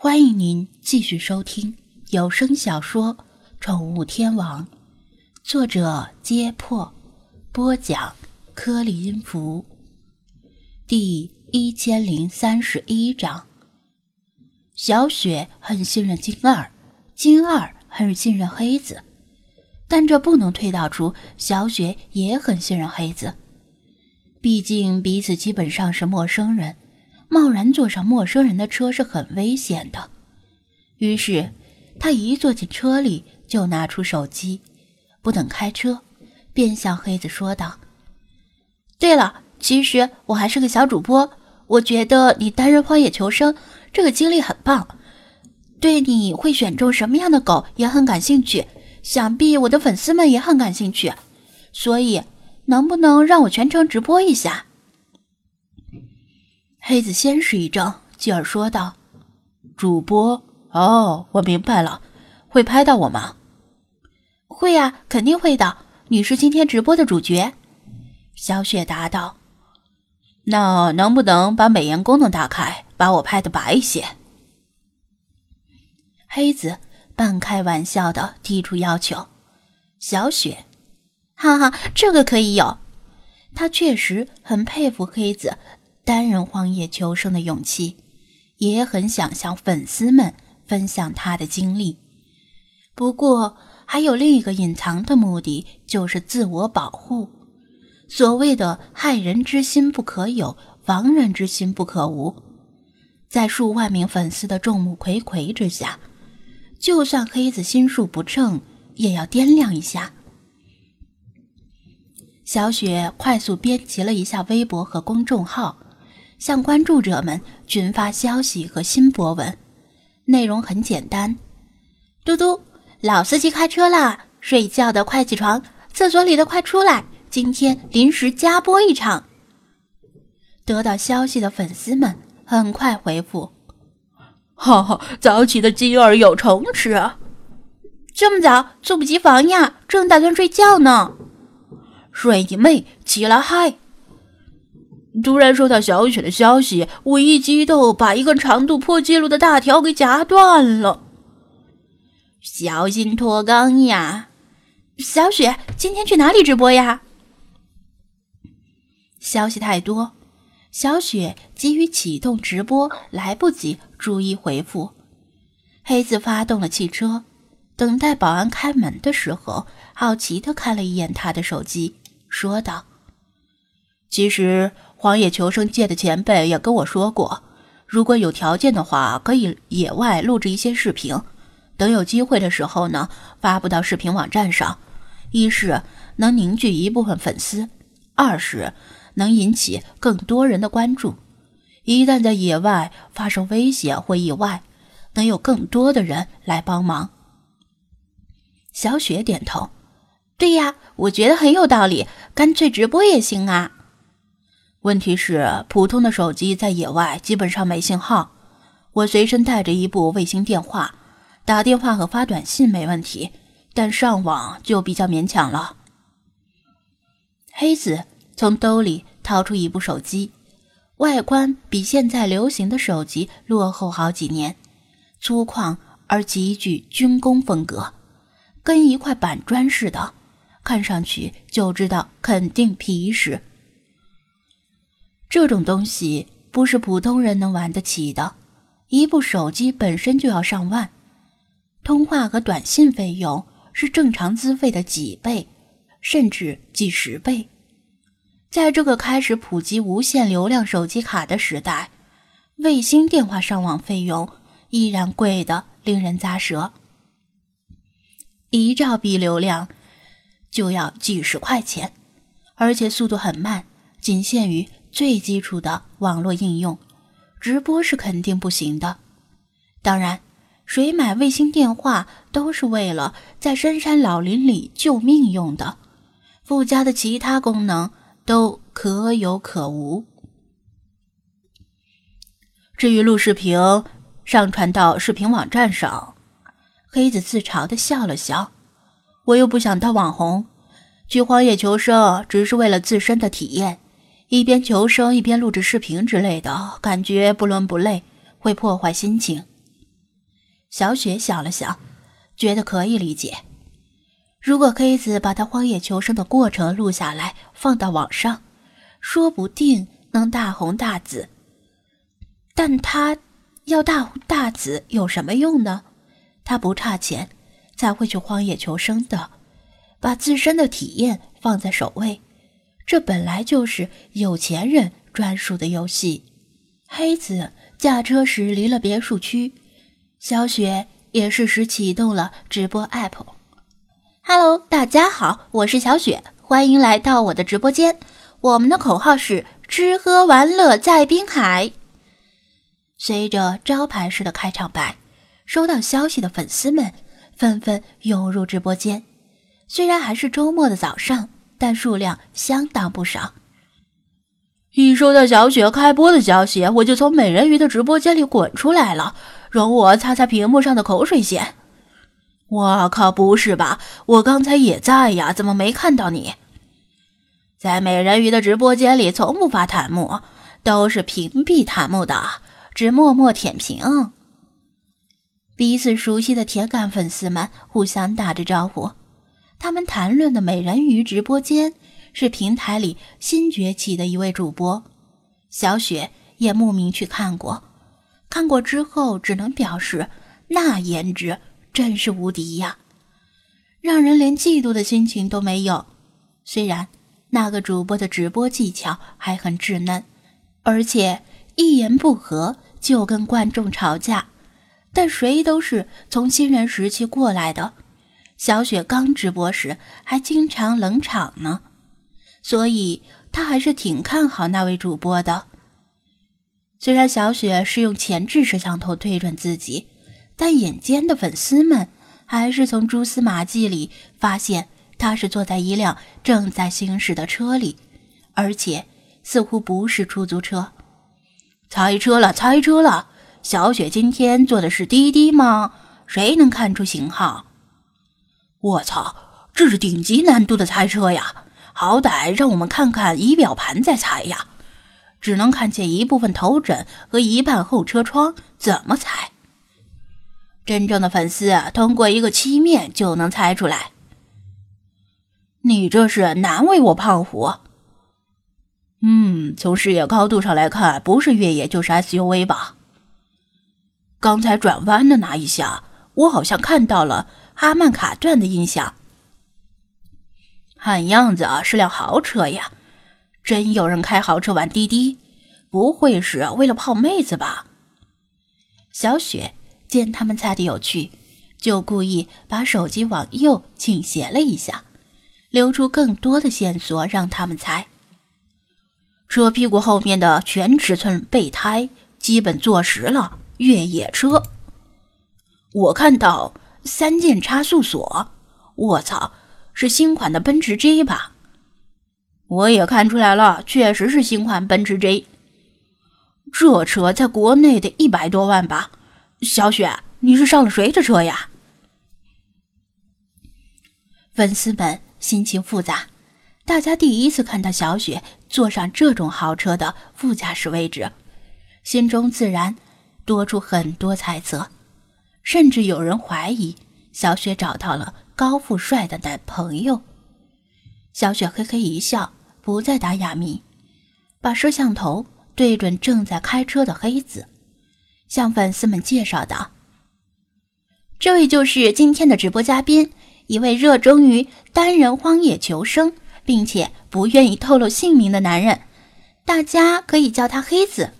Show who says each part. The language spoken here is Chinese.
Speaker 1: 欢迎您继续收听有声小说《宠物天王》，作者：揭破，播讲：颗粒音符，第一千零三十一章。小雪很信任金二，金二很信任黑子，但这不能推导出小雪也很信任黑子。毕竟彼此基本上是陌生人。贸然坐上陌生人的车是很危险的，于是他一坐进车里就拿出手机，不等开车，便向黑子说道：“对了，其实我还是个小主播，我觉得你担任荒野求生这个经历很棒，对你会选中什么样的狗也很感兴趣，想必我的粉丝们也很感兴趣，所以能不能让我全程直播一下？”黑子先是一怔，继而说道：“
Speaker 2: 主播哦，我明白了，会拍到我吗？”“
Speaker 1: 会呀，肯定会的。你是今天直播的主角。”小雪答道。
Speaker 2: “那能不能把美颜功能打开，把我拍的白一些？”
Speaker 1: 黑子半开玩笑的提出要求。小雪：“哈哈，这个可以有。”他确实很佩服黑子。单人荒野求生的勇气，也很想向粉丝们分享他的经历。不过，还有另一个隐藏的目的，就是自我保护。所谓的“害人之心不可有，防人之心不可无”。在数万名粉丝的众目睽睽之下，就算黑子心术不正，也要掂量一下。小雪快速编辑了一下微博和公众号。向关注者们群发消息和新博文，内容很简单：嘟嘟，老司机开车啦！睡觉的快起床，厕所里的快出来！今天临时加播一场。得到消息的粉丝们很快回复：
Speaker 2: 哈哈，早起的鸡儿有虫吃，
Speaker 1: 这么早，猝不及防呀！正打算睡觉呢。
Speaker 2: 睡你妹，起来嗨！突然收到小雪的消息，我一激动，把一个长度破纪录的大条给夹断了。
Speaker 1: 小心脱肛呀！小雪，今天去哪里直播呀？消息太多，小雪急于启动直播，来不及逐一回复。黑子发动了汽车，等待保安开门的时候，好奇的看了一眼他的手机，说道：“
Speaker 2: 其实。”荒野求生界的前辈也跟我说过，如果有条件的话，可以野外录制一些视频，等有机会的时候呢，发布到视频网站上。一是能凝聚一部分粉丝，二是能引起更多人的关注。一旦在野外发生危险或意外，能有更多的人来帮忙。
Speaker 1: 小雪点头：“对呀，我觉得很有道理，干脆直播也行啊。”
Speaker 2: 问题是，普通的手机在野外基本上没信号。我随身带着一部卫星电话，打电话和发短信没问题，但上网就比较勉强了。
Speaker 1: 黑子从兜里掏出一部手机，外观比现在流行的手机落后好几年，粗犷而极具军工风格，跟一块板砖似的，看上去就知道肯定皮实。这种东西不是普通人能玩得起的，一部手机本身就要上万，通话和短信费用是正常资费的几倍，甚至几十倍。在这个开始普及无限流量手机卡的时代，卫星电话上网费用依然贵得令人咂舌，一兆 B 流量就要几十块钱，而且速度很慢，仅限于。最基础的网络应用，直播是肯定不行的。当然，谁买卫星电话都是为了在深山老林里救命用的，附加的其他功能都可有可无。
Speaker 2: 至于录视频上传到视频网站上，
Speaker 1: 黑子自嘲的笑了笑。
Speaker 2: 我又不想当网红，去荒野求生只是为了自身的体验。一边求生一边录制视频之类的感觉不伦不类，会破坏心情。
Speaker 1: 小雪想了想，觉得可以理解。如果黑子把他荒野求生的过程录下来，放到网上，说不定能大红大紫。但他要大红大紫有什么用呢？他不差钱，才会去荒野求生的，把自身的体验放在首位。这本来就是有钱人专属的游戏。黑子驾车时离了别墅区，小雪也适时启动了直播 app。Hello，大家好，我是小雪，欢迎来到我的直播间。我们的口号是吃喝玩乐在滨海。随着招牌式的开场白，收到消息的粉丝们纷纷涌入直播间。虽然还是周末的早上。但数量相当不少。
Speaker 2: 一收到小雪开播的消息，我就从美人鱼的直播间里滚出来了。容我擦擦屏幕上的口水先。我靠，不是吧？我刚才也在呀，怎么没看到你？在美人鱼的直播间里，从不发弹幕，都是屏蔽弹幕的，只默默舔屏。
Speaker 1: 彼此熟悉的铁杆粉丝们互相打着招呼。他们谈论的美人鱼直播间是平台里新崛起的一位主播，小雪也慕名去看过。看过之后，只能表示那颜值真是无敌呀，让人连嫉妒的心情都没有。虽然那个主播的直播技巧还很稚嫩，而且一言不合就跟观众吵架，但谁都是从新人时期过来的。小雪刚直播时还经常冷场呢，所以她还是挺看好那位主播的。虽然小雪是用前置摄像头对准自己，但眼尖的粉丝们还是从蛛丝马迹里发现她是坐在一辆正在行驶的车里，而且似乎不是出租车。
Speaker 2: 猜车了，猜车了！小雪今天坐的是滴滴吗？谁能看出型号？我操，这是顶级难度的猜车呀！好歹让我们看看仪表盘再猜呀！只能看见一部分头枕和一半后车窗，怎么猜？真正的粉丝啊通过一个漆面就能猜出来。你这是难为我胖虎。嗯，从视野高度上来看，不是越野就是 SUV 吧？刚才转弯的那一下，我好像看到了。阿曼卡顿的印象，看样子啊是辆豪车呀！真有人开豪车玩滴滴，不会是为了泡妹子吧？
Speaker 1: 小雪见他们猜的有趣，就故意把手机往右倾斜了一下，留出更多的线索让他们猜。
Speaker 2: 车屁股后面的全尺寸备胎基本坐实了，越野车。我看到。三键差速锁，我操，是新款的奔驰 G 吧？我也看出来了，确实是新款奔驰 G。这车在国内得一百多万吧？小雪，你是上了谁的车呀？
Speaker 1: 粉丝们心情复杂，大家第一次看到小雪坐上这种豪车的副驾驶位置，心中自然多出很多猜测。甚至有人怀疑小雪找到了高富帅的男朋友。小雪嘿嘿一笑，不再打哑谜，把摄像头对准正在开车的黑子，向粉丝们介绍道：“这位就是今天的直播嘉宾，一位热衷于单人荒野求生，并且不愿意透露姓名的男人，大家可以叫他黑子。”